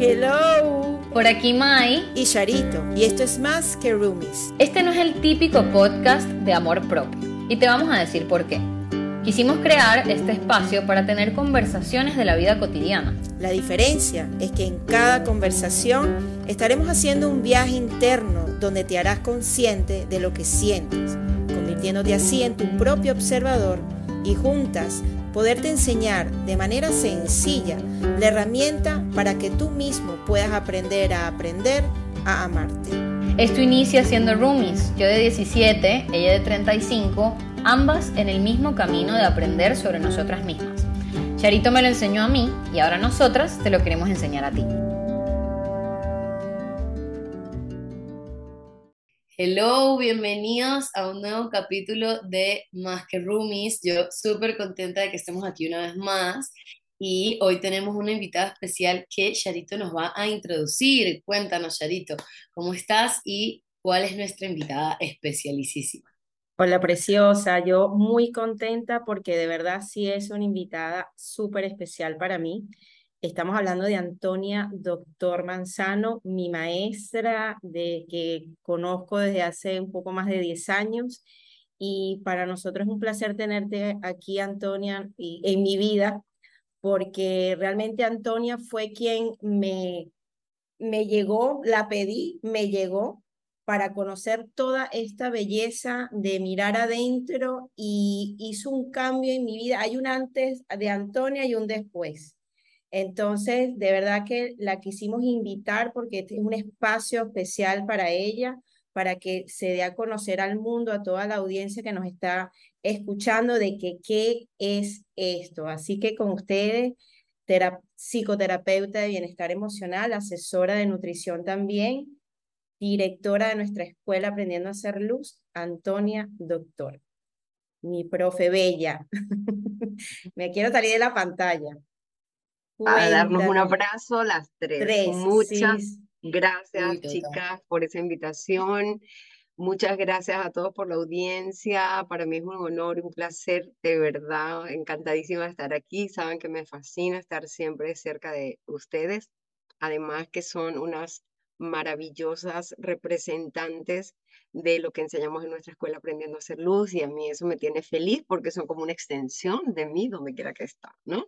Hello. Por aquí Mai y Charito. Y esto es más que Roomies. Este no es el típico podcast de amor propio. Y te vamos a decir por qué. Quisimos crear este espacio para tener conversaciones de la vida cotidiana. La diferencia es que en cada conversación estaremos haciendo un viaje interno donde te harás consciente de lo que sientes, convirtiéndote así en tu propio observador y juntas poderte enseñar de manera sencilla la herramienta para que tú mismo puedas aprender a aprender a amarte. Esto inicia siendo roomies, yo de 17, ella de 35, ambas en el mismo camino de aprender sobre nosotras mismas. Charito me lo enseñó a mí y ahora nosotras te lo queremos enseñar a ti. Hello, bienvenidos a un nuevo capítulo de Más que Roomies. Yo súper contenta de que estemos aquí una vez más y hoy tenemos una invitada especial que Charito nos va a introducir. Cuéntanos, Charito, ¿cómo estás y cuál es nuestra invitada especialicísima? Hola, preciosa. Yo muy contenta porque de verdad sí es una invitada súper especial para mí. Estamos hablando de Antonia Doctor Manzano, mi maestra de que conozco desde hace un poco más de 10 años y para nosotros es un placer tenerte aquí, Antonia, en mi vida, porque realmente Antonia fue quien me, me llegó, la pedí, me llegó para conocer toda esta belleza de mirar adentro y hizo un cambio en mi vida. Hay un antes de Antonia y un después. Entonces, de verdad que la quisimos invitar porque este es un espacio especial para ella, para que se dé a conocer al mundo, a toda la audiencia que nos está escuchando de que qué es esto. Así que con ustedes, psicoterapeuta de bienestar emocional, asesora de nutrición también, directora de nuestra escuela Aprendiendo a Hacer Luz, Antonia Doctor. Mi profe bella. Me quiero salir de la pantalla a darnos un abrazo las tres. Muchas gracias, chicas, por esa invitación. Muchas gracias a todos por la audiencia. Para mí es un honor y un placer, de verdad, encantadísima de estar aquí. Saben que me fascina estar siempre cerca de ustedes. Además que son unas maravillosas representantes de lo que enseñamos en nuestra escuela aprendiendo a hacer luz y a mí eso me tiene feliz porque son como una extensión de mí donde quiera que está, ¿no?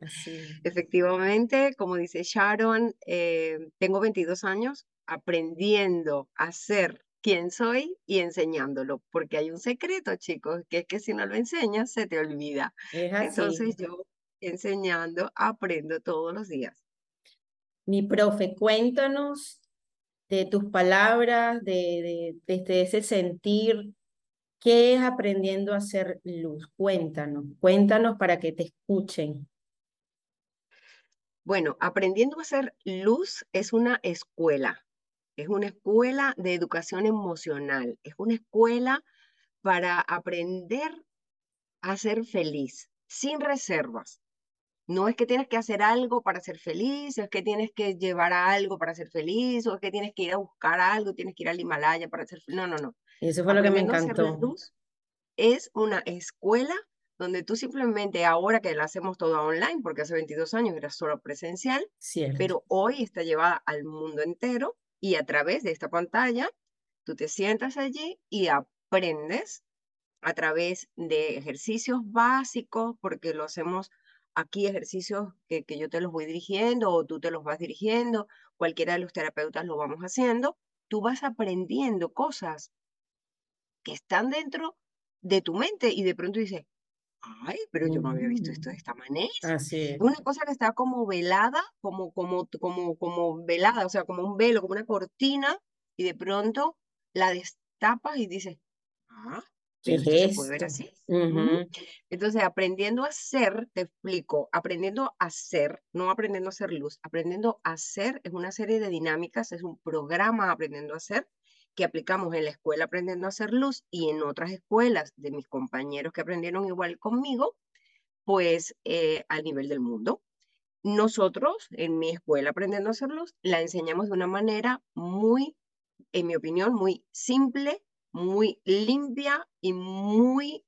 Efectivamente, como dice Sharon, eh, tengo 22 años aprendiendo a ser quien soy y enseñándolo, porque hay un secreto, chicos, que es que si no lo enseñas, se te olvida. Entonces yo enseñando, aprendo todos los días. Mi profe, cuéntanos de tus palabras, de, ese sentir, ¿qué es aprendiendo a hacer luz? Cuéntanos, cuéntanos para que te escuchen. Bueno, aprendiendo a hacer luz es una escuela, es una escuela de educación emocional, es una escuela para aprender a ser feliz, sin reservas, no es que tienes que hacer algo para ser feliz, o es que tienes que llevar a algo para ser feliz, o es que tienes que ir a buscar algo, tienes que ir al Himalaya para ser feliz. No, no, no. Eso fue lo que me encantó. es una escuela donde tú simplemente, ahora que la hacemos toda online, porque hace 22 años era solo presencial, pero hoy está llevada al mundo entero y a través de esta pantalla, tú te sientas allí y aprendes a través de ejercicios básicos, porque lo hacemos aquí ejercicios que, que, yo te los voy dirigiendo o tú te los vas dirigiendo, cualquiera de los terapeutas lo vamos haciendo, tú vas aprendiendo cosas que están dentro de tu mente y de pronto dices, ay, pero yo no había visto esto de esta manera. Así Una cosa que está como velada, como, como, como, como velada, o sea, como un velo, como una cortina, y de pronto la destapas y dices, ah, ¿Qué así. Entonces, aprendiendo a ser, te explico, aprendiendo a ser, no aprendiendo a hacer luz, aprendiendo a ser es una serie de dinámicas, es un programa aprendiendo a ser que aplicamos en la escuela aprendiendo a hacer luz y en otras escuelas de mis compañeros que aprendieron igual conmigo, pues eh, al nivel del mundo. Nosotros, en mi escuela aprendiendo a hacer luz, la enseñamos de una manera muy, en mi opinión, muy simple, muy limpia y muy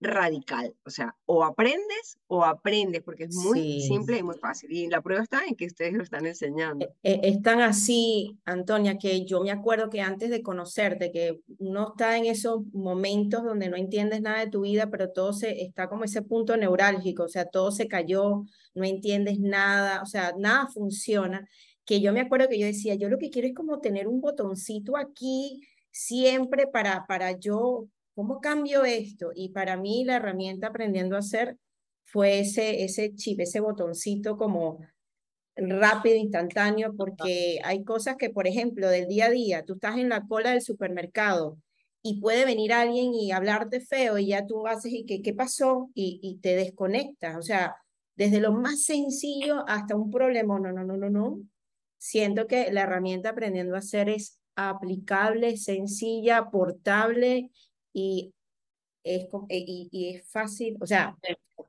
radical. O sea, o aprendes o aprendes, porque es muy simple y muy fácil. Y la prueba está en que ustedes lo están enseñando. E, e, es tan así, Antonia, que yo me acuerdo que antes de conocerte, que uno está en esos momentos donde no entiendes nada de tu vida, pero todo se está como ese punto neurálgico, o sea, todo se cayó, no entiendes nada, o sea, nada funciona. Que yo me acuerdo que yo decía, yo lo que quiero es como tener un botoncito aquí siempre para, para yo ¿Cómo cambio esto? Y para mí la herramienta aprendiendo a hacer fue ese, ese chip, ese botoncito como rápido, instantáneo, porque hay cosas que, por ejemplo, del día a día, tú estás en la cola del supermercado y puede venir alguien y hablarte feo y ya tú haces y que, ¿qué pasó? Y, y te desconectas. O sea, desde lo más sencillo hasta un problema, no, no, no, no, no. Siento que la herramienta aprendiendo a hacer es aplicable, sencilla, portable y es, eh, y, y es fácil, o sea,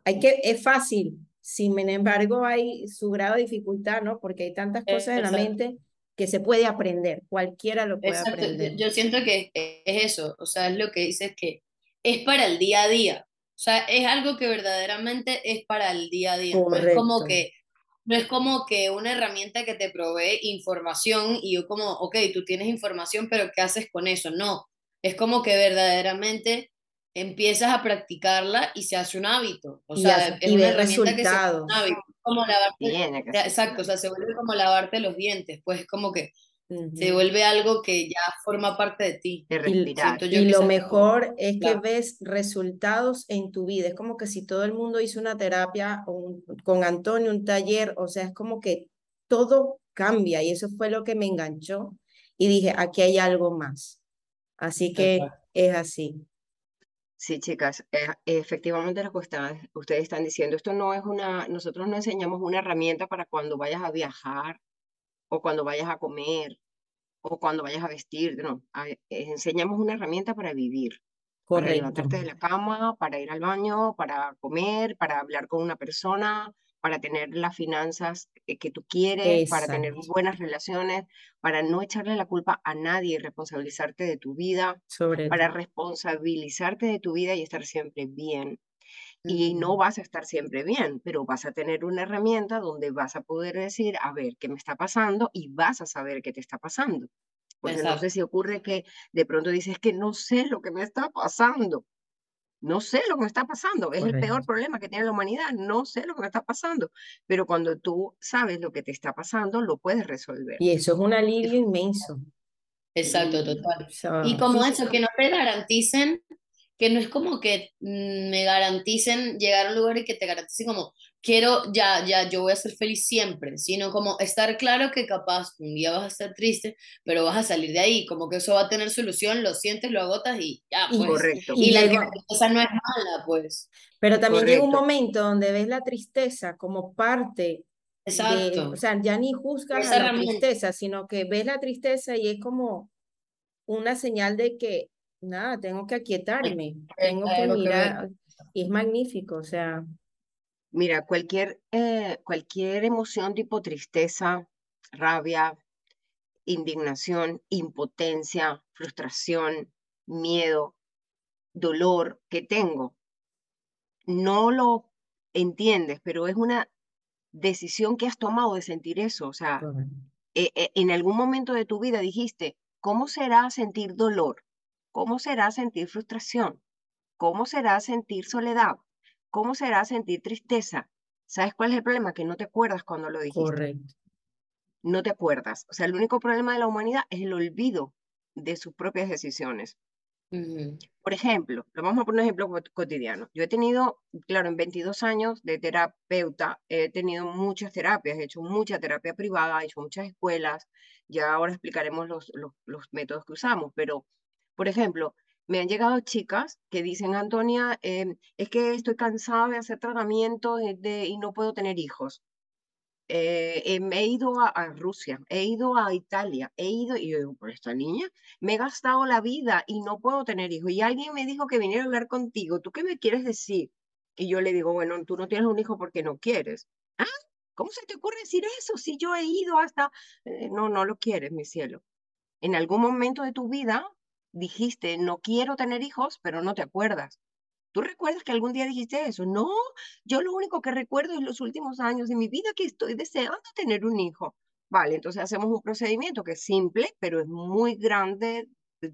hay que, es fácil, sin embargo hay su grado de dificultad, ¿no? Porque hay tantas cosas en la mente que se puede aprender, cualquiera lo puede aprender. Yo siento que es eso, o sea, es lo que dices que es para el día a día, o sea, es algo que verdaderamente es para el día a día, no es como que no es como que una herramienta que te provee información y yo como, ok, tú tienes información, pero ¿qué haces con eso? No, es como que verdaderamente empiezas a practicarla y se hace un hábito. O sea, es una herramienta que se hace un hábito. Como lavarte, exacto, o sea, se vuelve como lavarte los dientes, pues es como que se vuelve algo que ya forma parte de ti. y, lo mejor es que ves resultados en tu vida. Es como que si todo el mundo hizo una terapia con Antonio, un taller, o sea, es como que todo cambia y eso fue lo que me enganchó y dije, aquí hay algo más. Así que es así. Sí, chicas, eh, efectivamente lo que ustedes están diciendo, esto no es una, nosotros no enseñamos una herramienta para cuando vayas a viajar o cuando vayas a comer o cuando vayas a vestir, no, enseñamos una herramienta para vivir, para levantarte de la cama, para ir al baño, para comer, para hablar con una persona, para tener las finanzas que tú quieres, para tener buenas relaciones, para no echarle la culpa a nadie, responsabilizarte de tu vida, para responsabilizarte de tu vida y estar siempre bien. Y no vas a estar siempre bien, pero vas a tener una herramienta donde vas a poder decir, a ver, ¿qué me está pasando? Y vas a saber qué te está pasando. Porque no sé si ocurre que de pronto dices que no sé lo que me está pasando. No sé lo que me está pasando, es el peor problema que tiene la humanidad, no sé lo que me está pasando, pero cuando tú sabes lo que te está pasando, lo puedes resolver. Y eso es un alivio inmenso. Exacto, total. y como eso, que no te garanticen, que no es como que mm, me garanticen llegar a un lugar y que te garanticen como, quiero, ya, ya, yo voy a ser feliz siempre, sino como estar claro que capaz un día vas a estar triste, pero vas a salir de ahí, como que eso va a tener solución, lo sientes, lo agotas y ya, pues. Correcto. Y, la tristeza no es mala, pues. Pero también llega un momento donde ves la tristeza como parte Exacto. o sea, ya ni juzgas a la tristeza, sino que ves la tristeza y es como una señal de que, nada, tengo que aquietarme, tengo que mirar, y es magnífico, o sea. Mira, cualquier, eh, cualquier emoción tipo tristeza, rabia, indignación, impotencia, frustración, miedo, dolor que tengo, no lo entiendes, pero es una decisión que has tomado de sentir eso. O sea, eh, eh, en algún momento de tu vida dijiste, ¿cómo será sentir dolor? ¿Cómo será sentir frustración? ¿Cómo será sentir soledad? ¿Cómo será sentir tristeza? ¿Sabes cuál es el problema? Que no te acuerdas cuando lo dijiste. Correcto. No te acuerdas. O sea, el único problema de la humanidad es el olvido de sus propias decisiones. Por ejemplo, lo vamos a poner un ejemplo cotidiano. Yo he tenido, claro, en 22 años de terapeuta, he tenido muchas terapias, he hecho mucha terapia privada, he hecho muchas escuelas, ya ahora explicaremos los, los, los métodos que usamos, pero, por ejemplo, me han llegado chicas que dicen, Antonia, em, es que estoy cansada de hacer tratamiento de, y no puedo tener hijos. Eh, em, he ido a, Rusia, he ido a Italia, he ido, y yo digo, por esta niña, me he gastado la vida y no puedo tener hijos. Y alguien me dijo que viniera a hablar contigo, ¿tú qué me quieres decir? Y yo le digo, bueno, tú no tienes un hijo porque no quieres. ¿Ah? ¿Cómo se te ocurre decir eso si yo he ido hasta... Eh, no, no lo quieres, mi cielo. En algún momento de tu vida dijiste, no quiero tener hijos, pero no te acuerdas. ¿Tú recuerdas que algún día dijiste eso? No, yo lo único que recuerdo es los últimos años de mi vida que estoy deseando tener un hijo. Vale, entonces hacemos un procedimiento que es simple, pero es muy grande,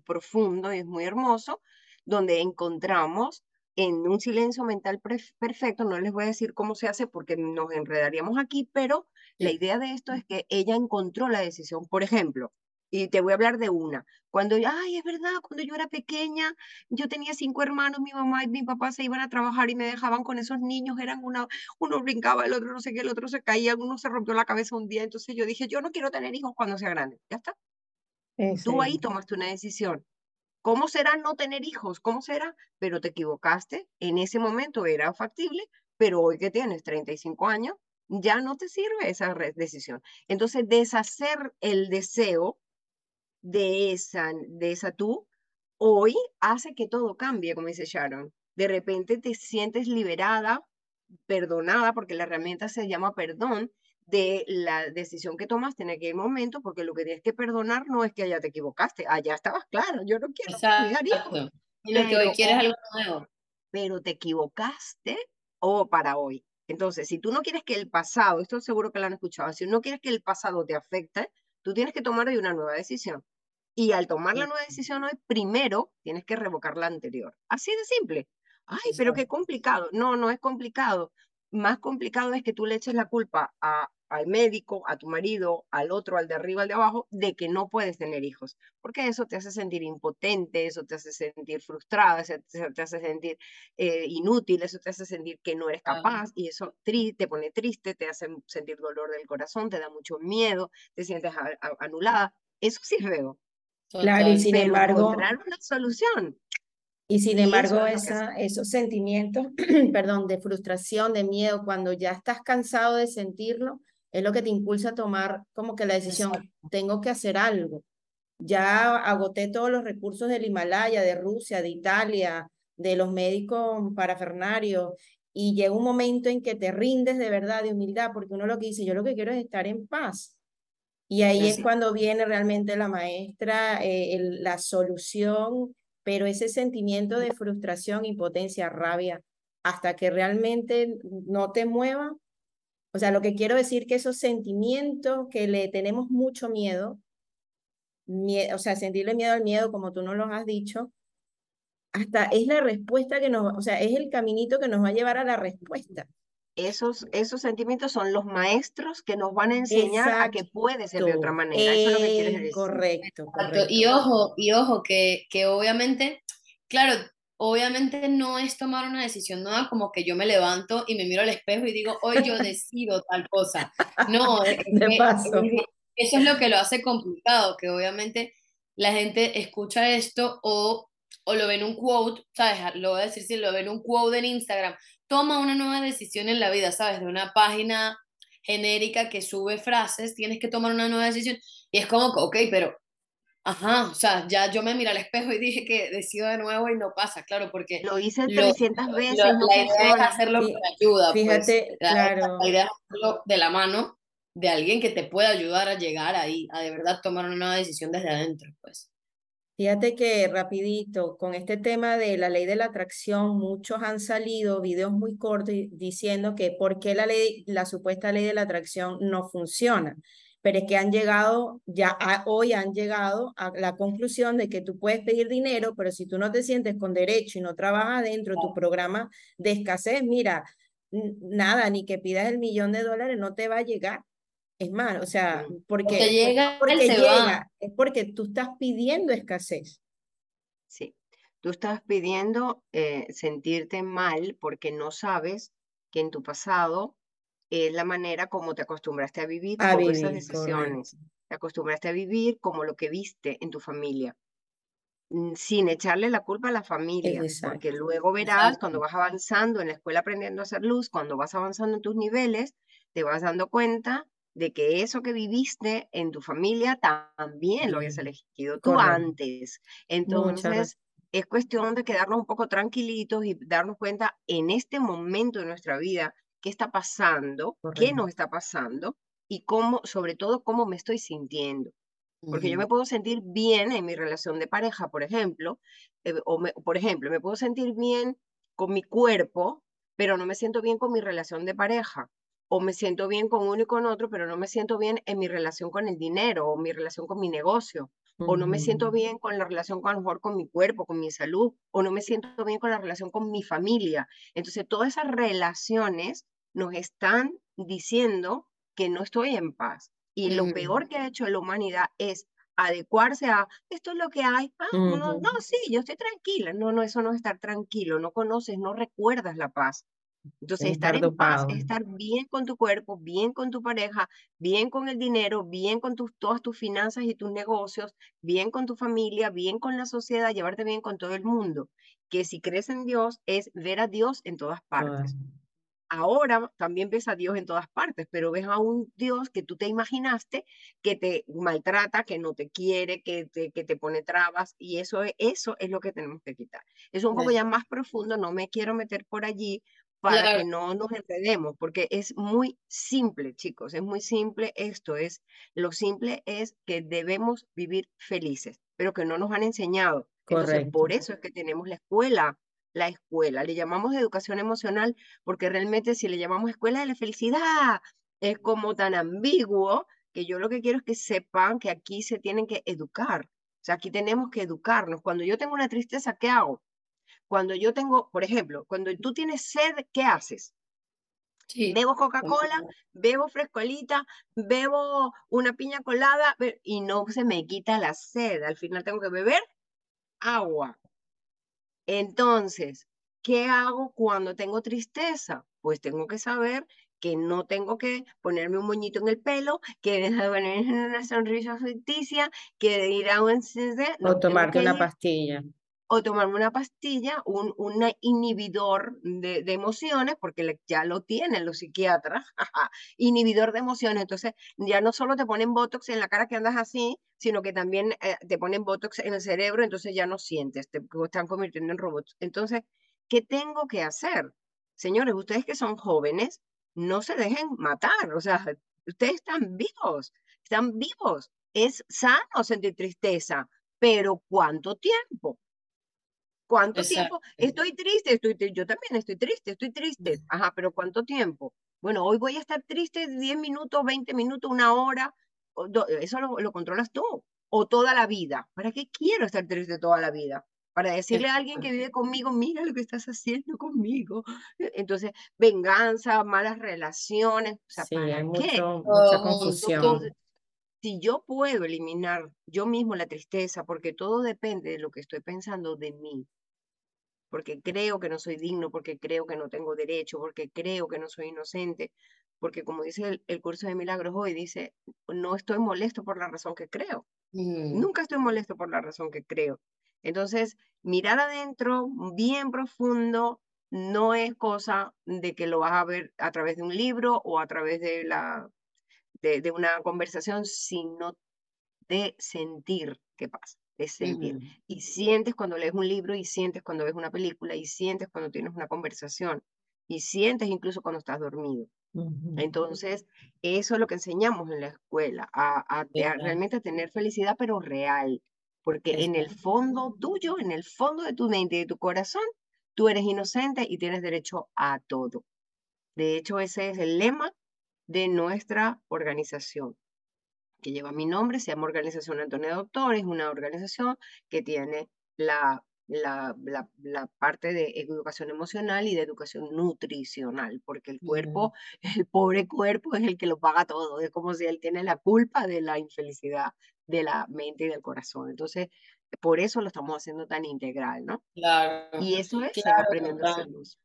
profundo y es muy hermoso, donde encontramos en un silencio mental perfecto, no les voy a decir cómo se hace porque nos enredaríamos aquí, pero la idea de esto es que ella encontró la decisión. Por ejemplo, y te voy a hablar de una. Cuando, ay, es verdad, cuando yo era pequeña, yo tenía cinco hermanos, mi mamá y mi papá se iban a trabajar y me dejaban con esos niños, eran una, uno brincaba, el otro no sé qué, el otro se caía, uno se rompió la cabeza un día, entonces yo dije, yo no quiero tener hijos cuando sea grande, ya está. Tú ahí tomaste una decisión. ¿Cómo será no tener hijos? ¿Cómo será? Pero te equivocaste, en ese momento era factible, pero hoy que tienes 35 años, ya no te sirve esa decisión. Entonces, deshacer el deseo de esa, de esa tú, hoy hace que todo cambie, como dice Sharon. De repente te sientes liberada, perdonada, porque la herramienta se llama perdón, de la decisión que tomaste en aquel momento, porque lo que tienes que perdonar no es que allá te equivocaste, allá estabas claro, yo no quiero Exacto. Y lo que hoy quieres algo nuevo. Pero te equivocaste o para hoy. Entonces, si tú no quieres que el pasado, esto seguro que lo han escuchado, si no quieres que el pasado te afecte, tú tienes que tomar hoy una nueva decisión. Y al tomar la nueva decisión hoy, primero tienes que revocar la anterior. Así de simple. Ay, pero qué complicado. No, no es complicado. Más complicado es que tú le eches la culpa a, al médico, a tu marido, al otro, al de arriba, al de abajo, de que no puedes tener hijos. Porque eso te hace sentir impotente, eso te hace sentir frustrada, eso te, hace sentir eh, inútil, eso te hace sentir que no eres capaz y eso te pone triste, te hace sentir dolor del corazón, te da mucho miedo, te sientes anulada. Eso sí es feo. Claro, y sin embargo... Encontrar una solución. Y sin embargo, esa, esos sentimientos, perdón, de frustración, de miedo, cuando ya estás cansado de sentirlo, es lo que te impulsa a tomar como que la decisión, tengo que hacer algo. Ya agoté todos los recursos del Himalaya, de Rusia, de Italia, de los médicos parafernarios, y llega un momento en que te rindes de verdad, de humildad, porque uno lo que dice, yo lo que quiero es estar en paz. Y ahí es cuando viene realmente la maestra, eh, la solución, pero ese sentimiento de frustración, impotencia, rabia, hasta que realmente no te mueva. O sea, lo que quiero decir que esos sentimientos que le tenemos mucho miedo, o sea, sentirle miedo al miedo, como tú nos lo has dicho, hasta es la respuesta que nos, o sea, es el caminito que nos va a llevar a la respuesta esos, esos sentimientos son los maestros que nos van a enseñar a que puede ser de otra manera. Eso es lo que quieres decir. Correcto, correcto. Y ojo, y ojo, que, que obviamente, claro, obviamente no es tomar una decisión nueva como que yo me levanto y me miro al espejo y digo, hoy yo decido tal cosa. No, de paso. eso es lo que lo hace complicado, que obviamente la gente escucha esto o, o lo ve en un quote, ¿sabes? Lo voy a decir si lo ve en un quote en Instagram toma una nueva decisión en la vida, ¿sabes? De una página genérica que sube frases, tienes que tomar una nueva decisión. Y es como, ok, pero, ajá, o sea, ya yo me miré al espejo y dije que decido de nuevo y no pasa, claro, porque... Lo hice 300 veces. la idea es hacerlo con ayuda. Pues. Fíjate, claro. La idea es hacerlo de la mano de alguien que te pueda ayudar a llegar ahí, a de verdad tomar una nueva decisión desde adentro, pues. Fíjate que rapidito, con este tema de la ley de la atracción, muchos han salido videos muy cortos diciendo que por qué la ley, la supuesta ley de la atracción no funciona. Pero es que han llegado, ya hoy han llegado a la conclusión de que tú puedes pedir dinero, pero si tú no te sientes con derecho y no trabajas dentro de tu programa de escasez, mira, nada, ni que pidas el millón de dólares, no te va a llegar. Es más, o sea, porque, llega, porque llega, es porque tú estás pidiendo escasez. Sí, tú estás pidiendo eh, sentirte mal porque no sabes que en tu pasado es la manera como te acostumbraste a vivir a esas decisiones. Te acostumbraste a vivir como lo que viste en tu familia, mm, sin echarle la culpa a la familia, porque luego verás cuando vas avanzando en la escuela aprendiendo a hacer luz, cuando vas avanzando en tus niveles, te vas dando cuenta de que eso que viviste en tu familia también lo habías elegido tú antes. Entonces, es cuestión de quedarnos un poco tranquilitos y darnos cuenta en este momento de nuestra vida qué está pasando, qué nos está pasando y cómo, sobre todo, cómo me estoy sintiendo. Porque yo me puedo sentir bien en mi relación de pareja, por ejemplo, eh, o por ejemplo, me puedo sentir bien con mi cuerpo, pero no me siento bien con mi relación de pareja. O me siento bien con uno y con otro, pero no me siento bien en mi relación con el dinero o mi relación con mi negocio. O no me siento bien con la relación con, a lo mejor con mi cuerpo, con mi salud. O no me siento bien con la relación con mi familia. Entonces, todas esas relaciones nos están diciendo que no estoy en paz. Y lo peor que ha hecho la humanidad es adecuarse a esto es lo que hay. Ah, no, no, sí, yo estoy tranquila. No, no, eso no es estar tranquilo. No conoces, no recuerdas la paz. Entonces, estar en paz estar bien con tu cuerpo, bien con tu pareja, bien con el dinero, bien con tus, todas tus finanzas y tus negocios, bien con tu familia, bien con la sociedad, llevarte bien con todo el mundo. Que si crees en Dios es ver a Dios en todas partes. Ahora también ves a Dios en todas partes, pero ves a un Dios que tú te imaginaste que te maltrata, que no te quiere, que te, que te pone trabas, y eso, eso es lo que tenemos que quitar. Es un poco ya más profundo, no me quiero meter por allí para que no nos enredemos, porque es muy simple, chicos, es muy simple esto, es, lo simple es que debemos vivir felices, pero que no nos han enseñado. Entonces, por eso es que tenemos la escuela, la escuela. Le llamamos educación emocional porque realmente si le llamamos escuela de la felicidad es como tan ambiguo que yo lo que quiero es que sepan que aquí se tienen que educar. O sea, aquí tenemos que educarnos. Cuando yo tengo una tristeza, ¿qué hago? Cuando yo tengo, por ejemplo, cuando tú tienes sed, ¿qué haces? Bebo Coca-Cola, bebo frescolita, bebo una piña colada y no se me quita la sed. Al final tengo que beber agua. Entonces, ¿qué hago cuando tengo tristeza? Pues tengo que saber que no tengo que ponerme un moñito en el pelo, que ponerme una sonrisa ficticia, que ir a un... o tomarte una pastilla o tomarme una pastilla, un, un inhibidor de, emociones, porque ya lo tienen los psiquiatras, inhibidor de emociones. Entonces, ya no solo te ponen Botox en la cara que andas así, sino que también eh, te ponen Botox en el cerebro, entonces ya no sientes, te están convirtiendo en robots. Entonces, ¿qué tengo que hacer? Señores, ustedes que son jóvenes, no se dejen matar, o sea, ustedes están vivos, están vivos. Es sano sentir tristeza, pero ¿cuánto tiempo? ¿Cuánto tiempo? Estoy triste, estoy yo también estoy triste, estoy triste. Ajá, pero ¿cuánto tiempo? Bueno, hoy voy a estar triste 10 minutos, 20 minutos, una hora. Eso lo, controlas tú. O toda la vida. ¿Para qué quiero estar triste toda la vida? Para decirle a alguien que vive conmigo, mira lo que estás haciendo conmigo. E, entonces, venganza, malas relaciones. O sea, sí, hay mucha confusión. Si yo puedo eliminar yo mismo la tristeza, porque todo depende de lo que estoy pensando de mí, porque creo que no soy digno, porque creo que no tengo derecho, porque creo que no soy inocente, porque como dice el, curso de milagros hoy, dice, no estoy molesto por la razón que creo. Mm. Nunca estoy molesto por la razón que creo. Entonces, mirar adentro, bien profundo, no es cosa de que lo vas a ver a través de un libro o a través de, la, de, de una conversación, sino de sentir qué pasa de sentir. Y sientes cuando lees un libro, y sientes cuando ves una película, y sientes cuando tienes una conversación, y sientes incluso cuando estás dormido. Entonces, eso es lo que enseñamos en la escuela, a, realmente a tener felicidad, pero real. Porque en el fondo tuyo, en el fondo de tu mente y de tu corazón, tú eres inocente y tienes derecho a todo. De hecho, ese es el lema de nuestra organización que lleva mi nombre, se llama Organización Antonio Doctor, es una organización que tiene la, la, la, parte de educación emocional y de educación nutricional, porque el cuerpo, el pobre cuerpo es el que lo paga todo, es como si él tiene la culpa de la infelicidad de la mente y del corazón. Entonces, por eso lo estamos haciendo tan integral, ¿no? Claro. Y eso es claro, aprendiendo a ser luz.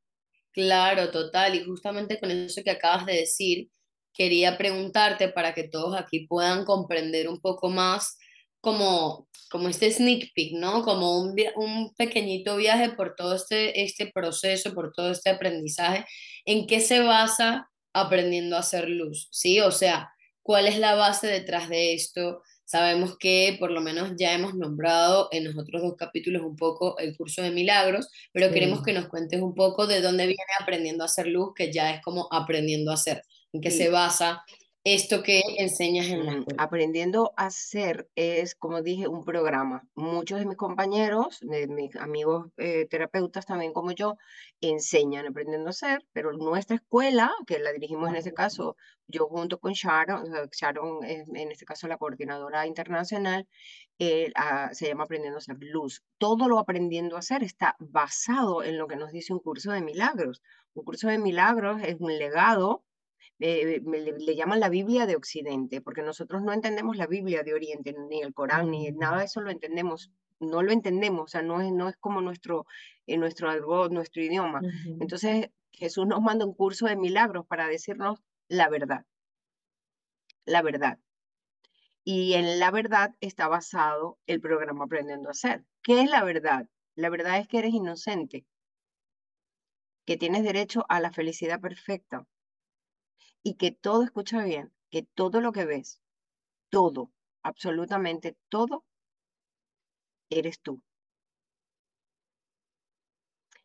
Claro, total. Y justamente con eso que acabas de decir, quería preguntarte para que todos aquí puedan comprender un poco más como, como este sneak peek, ¿no? Como un, un pequeñito viaje por todo este, este proceso, por todo este aprendizaje. ¿En qué se basa aprendiendo a hacer luz? ¿Sí? O sea, ¿cuál es la base detrás de esto? Sabemos que por lo menos ya hemos nombrado en los otros dos capítulos un poco el curso de milagros, pero queremos que nos cuentes un poco de dónde viene aprendiendo a hacer luz, que ya es como aprendiendo a hacer en qué se basa esto que enseñas en la Aprendiendo a hacer es, como dije, un programa. Muchos de mis compañeros, de mis amigos eh, terapeutas también como yo, enseñan aprendiendo a hacer, pero nuestra escuela, que la dirigimos en este caso, yo junto con Sharon, Sharon es en este caso la coordinadora internacional, eh, ah, se llama Aprendiendo a hacer luz. Todo lo aprendiendo a hacer está basado en lo que nos dice un curso de milagros. Un curso de milagros es un legado eh, le, llaman la Biblia de Occidente, porque nosotros no entendemos la Biblia de Oriente, ni el Corán, ni nada de eso lo entendemos, no lo entendemos, o sea, no es, no es como nuestro, eh, nuestro algo, nuestro idioma. Entonces, Jesús nos manda un curso de milagros para decirnos la verdad, la verdad. Y en la verdad está basado el programa Aprendiendo a Ser. ¿Qué es la verdad? La verdad es que eres inocente, que tienes derecho a la felicidad perfecta, y que todo, escucha bien, que todo lo que ves, todo, absolutamente todo, eres tú.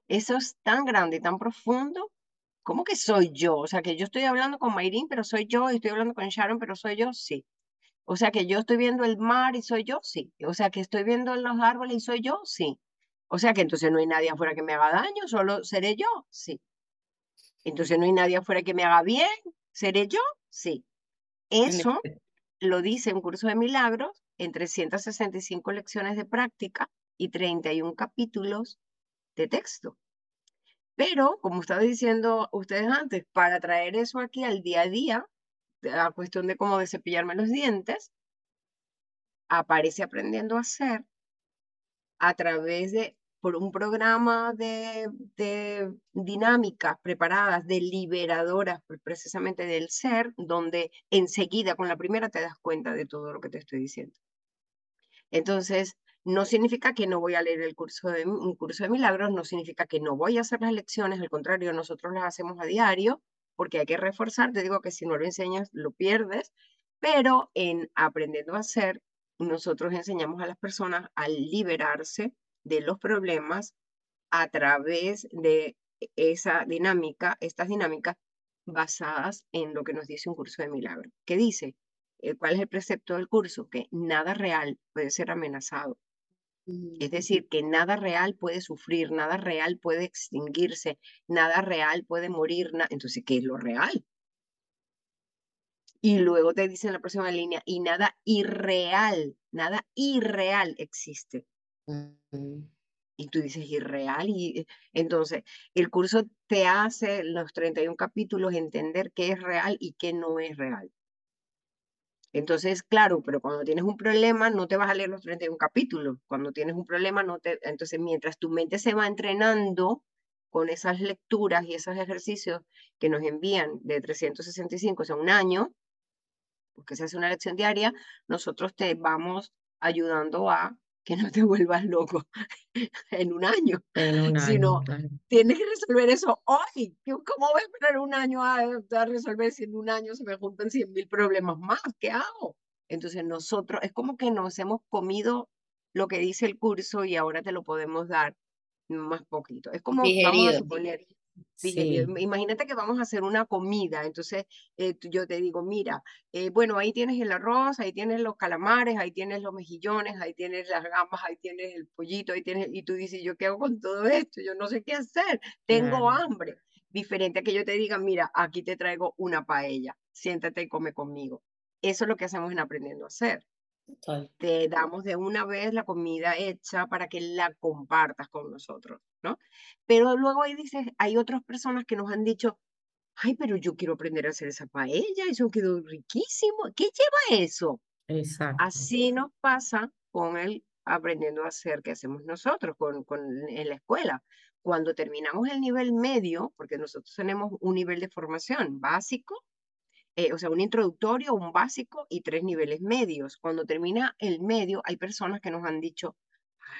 Eso es tan grande y tan profundo. ¿Cómo que soy yo? O sea, que yo estoy hablando con Mayrin, pero soy yo, y estoy hablando con Sharon, pero soy yo, sí. O sea, que yo estoy viendo el mar y soy yo, sí. O sea, que estoy viendo los árboles y soy yo, sí. O sea, que entonces no hay nadie afuera que me haga daño, solo seré yo, sí. Entonces no hay nadie afuera que me haga bien, ¿Seré yo? Sí. Eso lo dice un curso de milagros en 365 lecciones de práctica y 31 capítulos de texto. Pero, como estaba diciendo ustedes antes, para traer eso aquí al día a día, la cuestión de cómo de cepillarme los dientes, aparece aprendiendo a hacer a través de por un programa de, dinámicas preparadas, deliberadoras precisamente del ser, donde enseguida con la primera te das cuenta de todo lo que te estoy diciendo. Entonces, no significa que no voy a leer el curso de, un curso de milagros, no significa que no voy a hacer las lecciones, al contrario, nosotros las hacemos a diario, porque hay que reforzar, te digo que si no lo enseñas, lo pierdes, pero en aprendiendo a hacer, nosotros enseñamos a las personas a liberarse de los problemas a través de esa dinámica, estas dinámicas basadas en lo que nos dice un curso de milagro. ¿Qué dice? Eh, ¿Cuál es el precepto del curso? Que nada real puede ser amenazado. Es decir, que nada real puede sufrir, nada real puede extinguirse, nada real puede morir. Entonces, ¿qué es lo real? Y luego te dice en la próxima línea, y nada irreal, nada irreal existe. Y tú dices, irreal. Y eh, entonces, el curso te hace los 31 capítulos entender qué es real y qué no es real. Entonces, claro, pero cuando tienes un problema, no te vas a leer los 31 capítulos. Cuando tienes un problema, no te. Entonces, mientras tu mente se va entrenando con esas lecturas y esos ejercicios que nos envían de 365, o sea, un año, porque se hace una lección diaria, nosotros te vamos ayudando a que no te vuelvas loco en un año, sino tienes que resolver eso hoy. ¿Cómo voy a esperar un año a, resolver si en un año se me juntan 100 mil problemas más? ¿Qué hago? Entonces nosotros, es como que nos hemos comido lo que dice el curso y ahora te lo podemos dar más poquito. Es como, vamos a suponer, Imagínate que vamos a hacer una comida, entonces eh, yo te digo, mira, eh, bueno, ahí tienes el arroz, ahí tienes los calamares, ahí tienes los mejillones, ahí tienes las gambas, ahí tienes el pollito, ahí tienes, y tú dices, ¿yo qué hago con todo esto? Yo no sé qué hacer, tengo hambre. Diferente a que yo te diga, mira, aquí te traigo una paella, siéntate y come conmigo. Eso es lo que hacemos en Aprendiendo a Hacer. Te damos de una vez la comida hecha para que la compartas con nosotros, ¿no? Pero luego ahí dices, hay otras personas que nos han dicho, ay, pero yo quiero aprender a hacer esa paella, eso quedó riquísimo. ¿Qué lleva eso? Exacto. Así nos pasa con el aprendiendo a hacer que hacemos nosotros con, con, en la escuela. Cuando terminamos el nivel medio, porque nosotros tenemos un nivel de formación básico, eh, o sea, un introductorio, un básico y tres niveles medios. Cuando termina el medio, hay personas que nos han dicho,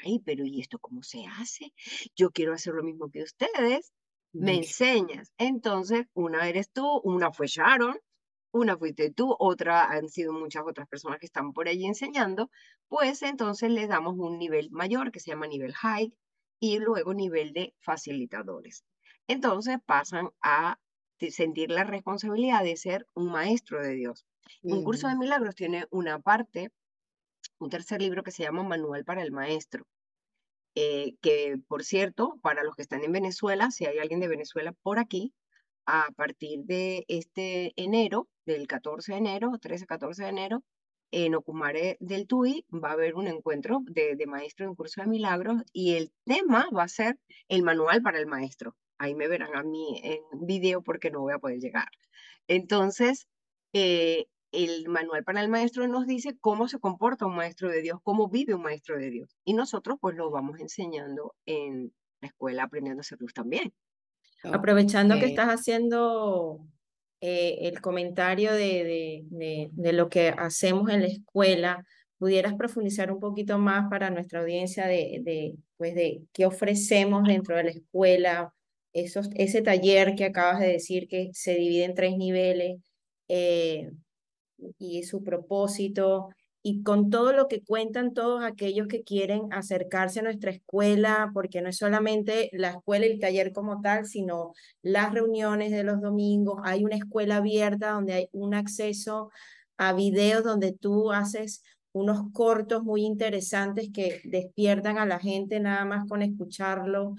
ay, pero ¿y esto cómo se hace? Yo quiero hacer lo mismo que ustedes, me enseñas. Entonces, una eres tú, una fue Sharon, una fuiste tú, otra han sido muchas otras personas que están por allí enseñando, pues entonces les damos un nivel mayor que se llama nivel high y luego nivel de facilitadores. Entonces pasan a sentir la responsabilidad de ser un maestro de Dios. Un curso de milagros tiene una parte, un tercer libro que se llama Manual para el Maestro. Eh, que por cierto, para los que están en Venezuela, si hay alguien de Venezuela por aquí, a partir de este enero, del 14 de enero, 13-14 de enero, en Ocumare del TUI va a haber un encuentro de, de maestro en curso de milagros y el tema va a ser el manual para el maestro. Ahí me verán a mí en video porque no voy a poder llegar. Entonces, eh, el manual para el maestro nos dice cómo se comporta un maestro de Dios, cómo vive un maestro de Dios. Y nosotros pues lo vamos enseñando en la escuela aprendiendo a ser luz también. Aprovechando que estás haciendo eh, el comentario de, de, de, lo que hacemos en la escuela, pudieras profundizar un poquito más para nuestra audiencia de, de, pues de qué ofrecemos dentro de la escuela, esos, ese taller que acabas de decir que se divide en tres niveles, eh, y su propósito y con todo lo que cuentan todos aquellos que quieren acercarse a nuestra escuela, porque no es solamente la escuela y el taller como tal, sino las reuniones de los domingos. Hay una escuela abierta donde hay un acceso a videos donde tú haces unos cortos muy interesantes que despiertan a la gente nada más con escucharlo.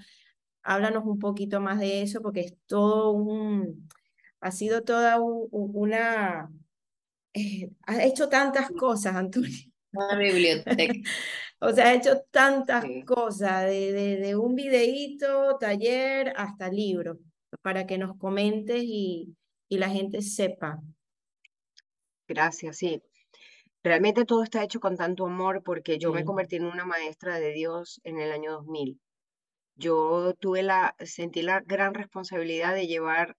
Háblanos un poquito más de eso, porque es todo un, ha sido toda una eh, ha hecho tantas cosas, Antonio. Una biblioteca. o sea, ha hecho tantas cosas, de, de, de, un videíto, taller, hasta libro, para que nos comentes y, y la gente sepa. Gracias, sí. Realmente todo está hecho con tanto amor porque yo me convertí en una maestra de Dios en el año 2000. Yo tuve la, sentí la gran responsabilidad de llevar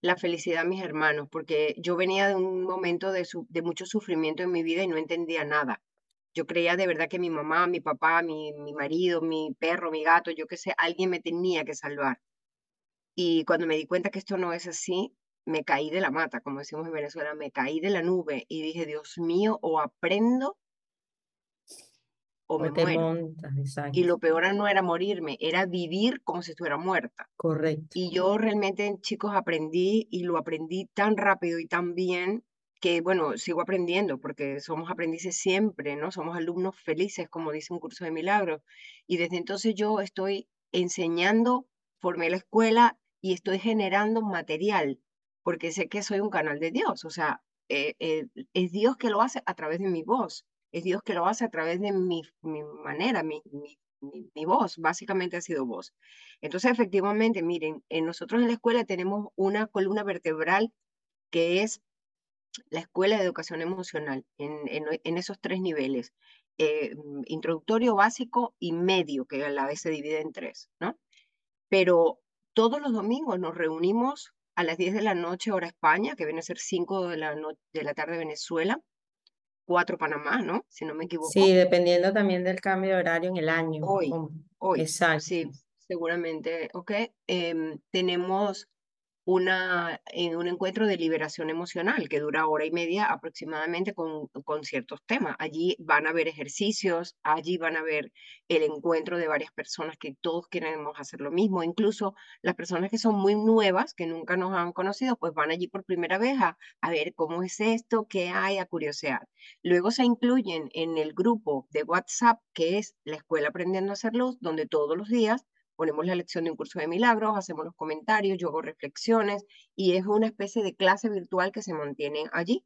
la felicidad a mis hermanos, porque yo venía de un momento de, de mucho sufrimiento en mi vida y no entendía nada. Yo creía de verdad que mi mamá, mi papá, mi, mi marido, mi perro, mi gato, yo qué sé, alguien me tenía que salvar. Y cuando me di cuenta que esto no es así, me caí de la mata, como decimos en Venezuela, me caí de la nube y dije, Dios mío, o aprendo o, me muero. y lo peor no era morirme, era vivir como si estuviera muerta. Correcto. Y yo realmente, chicos, aprendí y lo aprendí tan rápido y tan bien que, bueno, sigo aprendiendo porque somos aprendices siempre, ¿no? Somos alumnos felices, como dice un curso de milagros. Y desde entonces yo estoy enseñando, formé la escuela y estoy generando material porque sé que soy un canal de Dios. O sea, eh, eh, es Dios que lo hace a través de mi voz es Dios que lo hace a través de mi, mi manera, mi, mi, mi, voz, básicamente ha sido voz. Entonces, efectivamente, miren, en nosotros en la escuela tenemos una columna vertebral que es la escuela de educación emocional en, en, esos tres niveles, eh, introductorio, básico y medio, que a la vez se divide en tres, ¿no? Pero todos los domingos nos reunimos a las 10 de la noche hora España, que viene a ser 5 de la, de la tarde Venezuela, cuatro Panamá, ¿no? Si no me equivoco. Sí, dependiendo también del cambio de horario en el año. Hoy, hoy. Exacto. Sí, seguramente. Ok. Em, tenemos una, en un encuentro de liberación emocional que dura hora y media aproximadamente con, con ciertos temas. Allí van a haber ejercicios, allí van a ver el encuentro de varias personas que todos queremos hacer lo mismo. Incluso las personas que son muy nuevas, que nunca nos han conocido, pues van allí por primera vez a, a ver cómo es esto, qué hay, a curiosear. Luego se incluyen en el grupo de WhatsApp, que es la Escuela Aprendiendo a Hacer Luz, donde todos los días ponemos la lección de un curso de milagros, hacemos los comentarios, yo hago reflexiones y es una especie de clase virtual que se mantiene allí.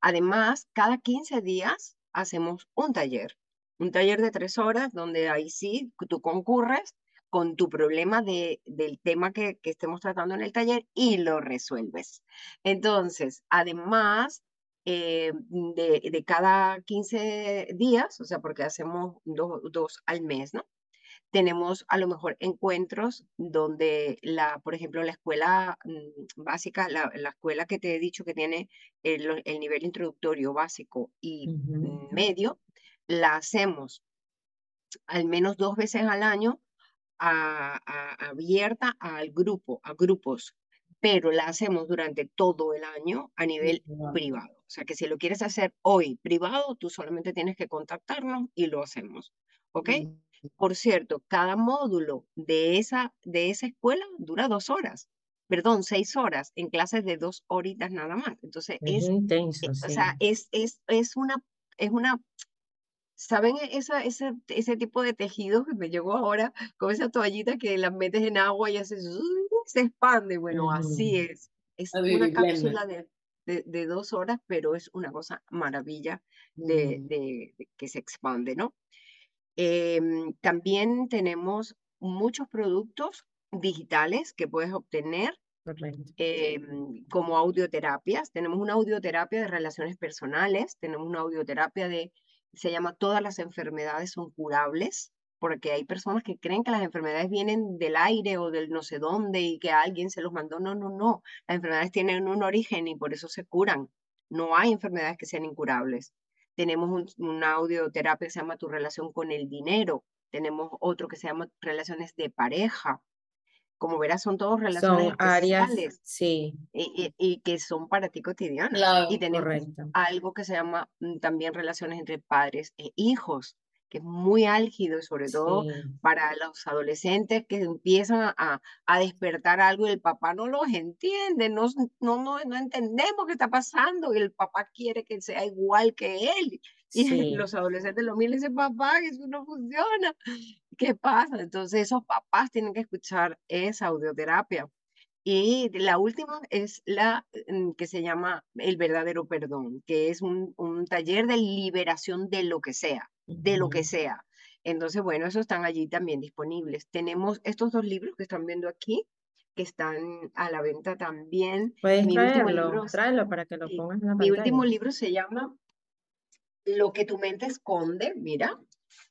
Además, cada 15 días hacemos un taller, un taller de tres horas donde ahí sí tú concurres con tu problema de, del tema que, estemos tratando en el taller y lo resuelves. Entonces, además, eh, de, de, cada 15 días, o sea, porque hacemos dos al mes, ¿no? Tenemos a lo mejor encuentros donde, la, por ejemplo, la escuela mm, básica, la, escuela que te he dicho que tiene el, nivel introductorio básico y medio, la hacemos al menos dos veces al año abierta al grupo, a grupos, pero la hacemos durante todo el año a nivel privado. O sea que si lo quieres hacer hoy privado, tú solamente tienes que contactarnos y lo hacemos. ¿Ok? Por cierto, cada módulo de esa, de esa escuela dura dos horas. perdón, seis horas en clases de dos horitas nada más. Entonces es, intenso, o sea, es, es, es una, es una, ¿saben esa, ese, ese tipo de tejido que me llegó ahora con esa toallita que la metes en agua y hace, se expande? Bueno, así es. Es una cápsula de, de, dos horas, pero es una cosa maravilla de, de, que se expande, ¿no? Em, también tenemos muchos productos digitales que puedes obtener em, como audioterapias. Tenemos una audioterapia de relaciones personales, tenemos una audioterapia de, se llama Todas las enfermedades son curables, porque hay personas que creen que las enfermedades vienen del aire o del no sé dónde y que alguien se los mandó. No, no, no. Las enfermedades tienen un origen y por eso se curan. No hay enfermedades que sean incurables. Tenemos una audioterapia que se llama Tu relación con el dinero. Tenemos otro que se llama Relaciones de pareja como verás, son todos relaciones son áreas, sí. Y, que son para ti cotidianas. y tenemos algo que se llama mm, también relaciones entre padres e hijos, que es muy álgido, sobre todo para los adolescentes que empiezan a, a, despertar algo y el papá no los entiende, no, no, no, no entendemos qué está pasando y el papá quiere que sea igual que él. Y los adolescentes lo miran y dicen, papá, eso no funciona. ¿Qué pasa? Entonces esos papás tienen que escuchar esa audioterapia. Y la última es la mm, que se llama El verdadero perdón, que es un, un taller de liberación de lo que sea, de lo que sea. Entonces, bueno, esos están allí también disponibles. Tenemos estos dos libros que están viendo aquí, que están a la venta también. Puedes mi traerlo, tráelo para que lo pongas en la Mi último libro se llama Lo que tu mente esconde, mira,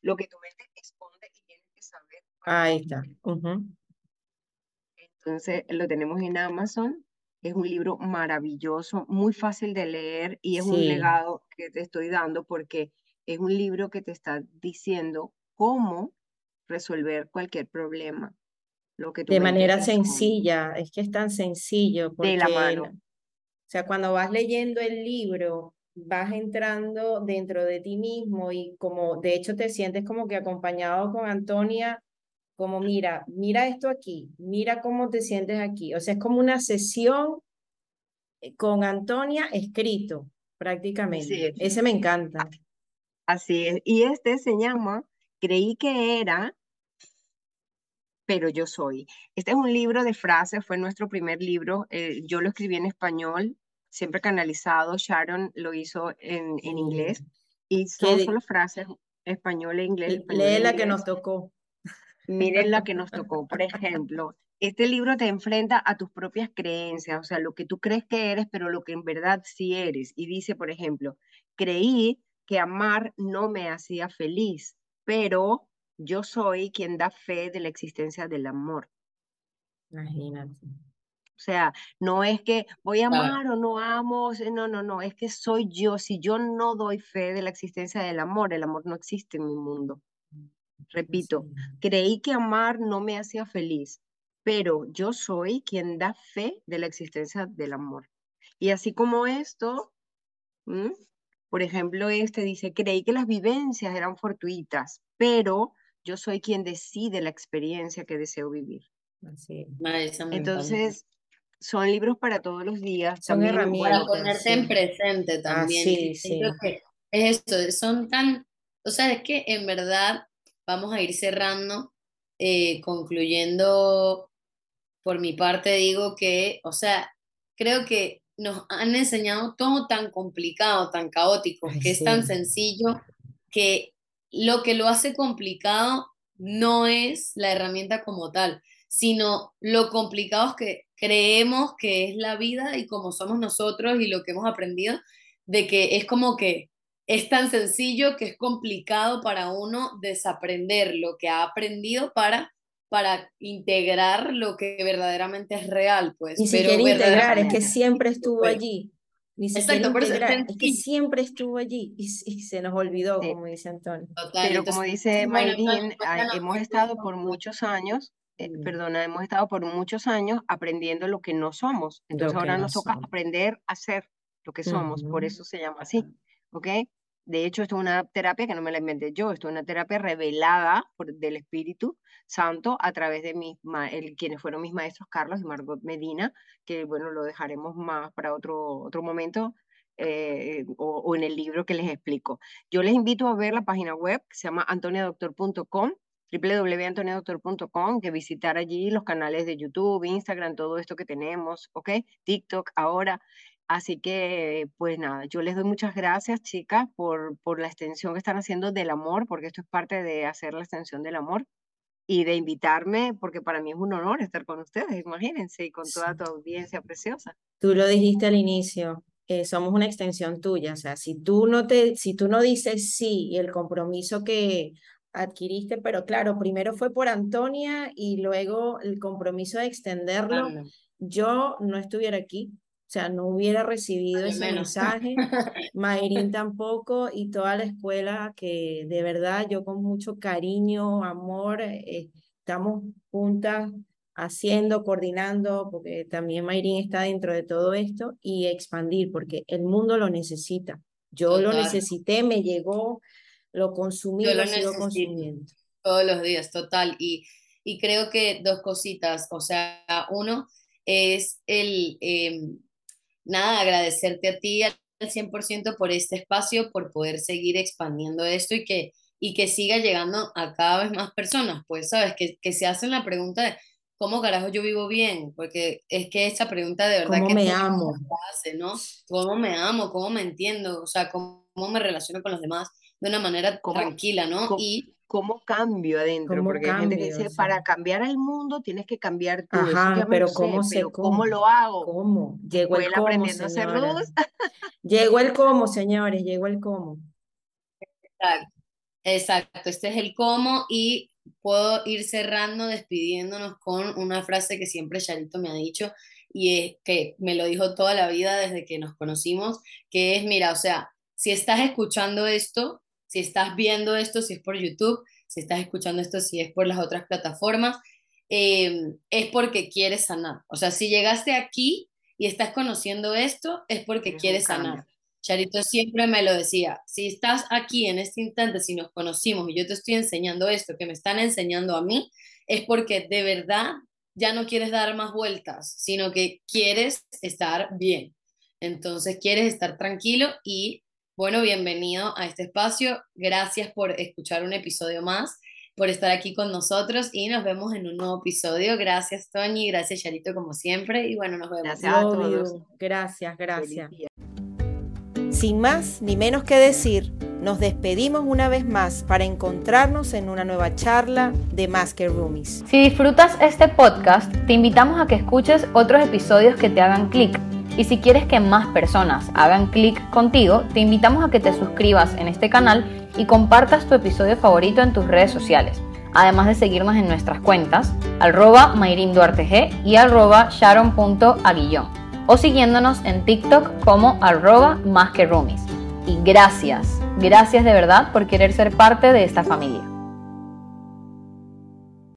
lo que tu mente esconde y tienes que saber. Ahí está. Entonces lo tenemos en Amazon. Es un libro maravilloso, muy fácil de leer y es un legado que te estoy dando porque es un libro que te está diciendo cómo resolver cualquier problema. Lo que de manera sencilla, es que es tan sencillo. Porque, de la mano. O sea, cuando vas leyendo el libro, vas entrando dentro de ti mismo y como de hecho te sientes como que acompañado con Antonia como mira, mira esto aquí, mira cómo te sientes aquí. O sea, es como una sesión eh, con Antonia escrito, prácticamente. Ese me encanta. Así es. Y este se llama Creí que era, pero yo soy. Este es un libro de frases, fue nuestro primer libro. Eh, yo lo escribí en español, siempre canalizado. Sharon lo hizo en, en inglés. Y son solo frases español e inglés. Lee la que nos tocó. Miren la que nos tocó, por ejemplo, este libro te enfrenta a tus propias creencias, o sea, lo que tú crees que eres, pero lo que en verdad sí eres. Y dice, por ejemplo, creí que amar no me hacía feliz, pero yo soy quien da fe de la existencia del amor. Imagínate. O sea, no es que voy a amar o no amo, no, no, no, es que soy yo. Si yo no doy fe de la existencia del amor, el amor no existe en mi mundo. Repito, creí que amar no me hacía feliz, pero yo soy quien da fe de la existencia del amor. Y así como esto, por ejemplo, este dice, creí que las vivencias eran fortuitas, pero yo soy quien decide la experiencia que deseo vivir. Así. Entonces, son libros para todos los días. Son herramientas. Para ponerte en presente también. sí, sí. es esto, son tan, o sea, es que en verdad vamos a ir cerrando, eh, concluyendo, por mi parte digo que, o sea, creo que nos han enseñado todo tan complicado, tan caótico, que es tan sencillo, que lo que lo hace complicado no es la herramienta como tal, sino lo complicado es que creemos que es la vida y como somos nosotros y lo que hemos aprendido, de que es como que es tan sencillo que es complicado para uno desaprender lo que ha aprendido para, para integrar lo que verdaderamente es real, pues. Ni siquiera integrar, es que siempre estuvo allí. Ni Exacto, por es, que siempre estuvo allí y, se nos olvidó, como dice Antonio. Pero como dice Mayrin, hemos estado por muchos años, eh, mm. perdona, hemos estado por muchos años aprendiendo lo que no somos. Entonces ahora nos toca aprender a ser lo que somos, por eso se llama así, ¿ok? De hecho, esto es una terapia que no me la inventé yo, esto es una terapia revelada por, del Espíritu Santo a través de mis, el, quienes fueron mis maestros Carlos y Margot Medina, que bueno, lo dejaremos más para otro, otro momento, eh, o, en el libro que les explico. Yo les invito a ver la página web que se llama antoniadoctor.com www.antoniadoctor.com, que visitar allí los canales de YouTube, Instagram, todo esto que tenemos, ¿ok? TikTok ahora. Así que, pues nada, yo les doy muchas gracias, chicas, por, por la extensión que están haciendo del amor, porque esto es parte de hacer la extensión del amor y de invitarme, porque para mí es un honor estar con ustedes, imagínense, y con toda tu audiencia preciosa. Tú lo dijiste al inicio, eh, somos una extensión tuya, o sea, si tú no te, si tú no dices sí y el compromiso que adquiriste, pero claro, primero fue por Antonia y luego el compromiso de extenderlo, yo no estuviera aquí, o sea, no hubiera recibido ese mensaje, Mayrin tampoco y toda la escuela que de verdad yo con mucho cariño, amor, eh, estamos juntas haciendo, coordinando, porque también Mayrin está dentro de todo esto y expandir, porque el mundo lo necesita. Yo lo necesité, me llegó, lo consumí, lo, sigo consumiendo. Todos los días, total. Y, y creo que dos cositas, o sea, uno es el, em, nada, agradecerte a ti al 100% por este espacio, por poder seguir expandiendo esto y que, y que siga llegando a cada vez más personas, pues, ¿sabes? Que, que se hacen la pregunta de, ¿cómo carajo yo vivo bien? Porque es que esa pregunta de verdad ¿Cómo que me amo? Hace, ¿no? ¿Cómo me amo? ¿Cómo me entiendo? O sea, ¿cómo, me relaciono con los demás? de una manera tranquila, ¿no? ¿cómo, y cómo cambio adentro, porque hay gente que dice, para cambiar al mundo tienes que cambiar tú. Ajá, pero ¿cómo, sé, cómo, lo hago? ¿Cómo? Llegó el cómo, aprendiendo a hacer luz. llegó el cómo, señores, llegó el cómo. Exacto, exacto, este es el cómo y puedo ir cerrando, despidiéndonos con una frase que siempre Charito me ha dicho y es que me lo dijo toda la vida desde que nos conocimos, que es, mira, o sea, si estás escuchando esto, si estás viendo esto, si es por YouTube, si estás escuchando esto, si es por las otras plataformas, em, es porque quieres sanar. O sea, si llegaste aquí y estás conociendo esto, es porque quieres sanar. Charito siempre me lo decía, si estás aquí en este instante, si nos conocimos y yo te estoy enseñando esto que me están enseñando a mí, es porque de verdad ya no quieres dar más vueltas, sino que quieres estar bien. Entonces quieres estar tranquilo y bueno, bienvenido a este espacio. Gracias por escuchar un episodio más, por estar aquí con nosotros y nos vemos en un nuevo episodio. Gracias, Toñi. Gracias, Charito, como siempre. Y bueno, nos vemos. Gracias a todos. Gracias, gracias. Sin más ni menos que decir, nos despedimos una vez más para encontrarnos en una nueva charla de Más que Roomies. Si disfrutas este podcast, te invitamos a que escuches otros episodios que te hagan clic y si quieres que más personas hagan clic contigo, te invitamos a que te suscribas en este canal y compartas tu episodio favorito en tus redes sociales. Además de seguirnos en nuestras cuentas, arroba G y arroba sharon.aguillón. O siguiéndonos en TikTok como arroba más. Y gracias, gracias de verdad por querer ser parte de esta familia.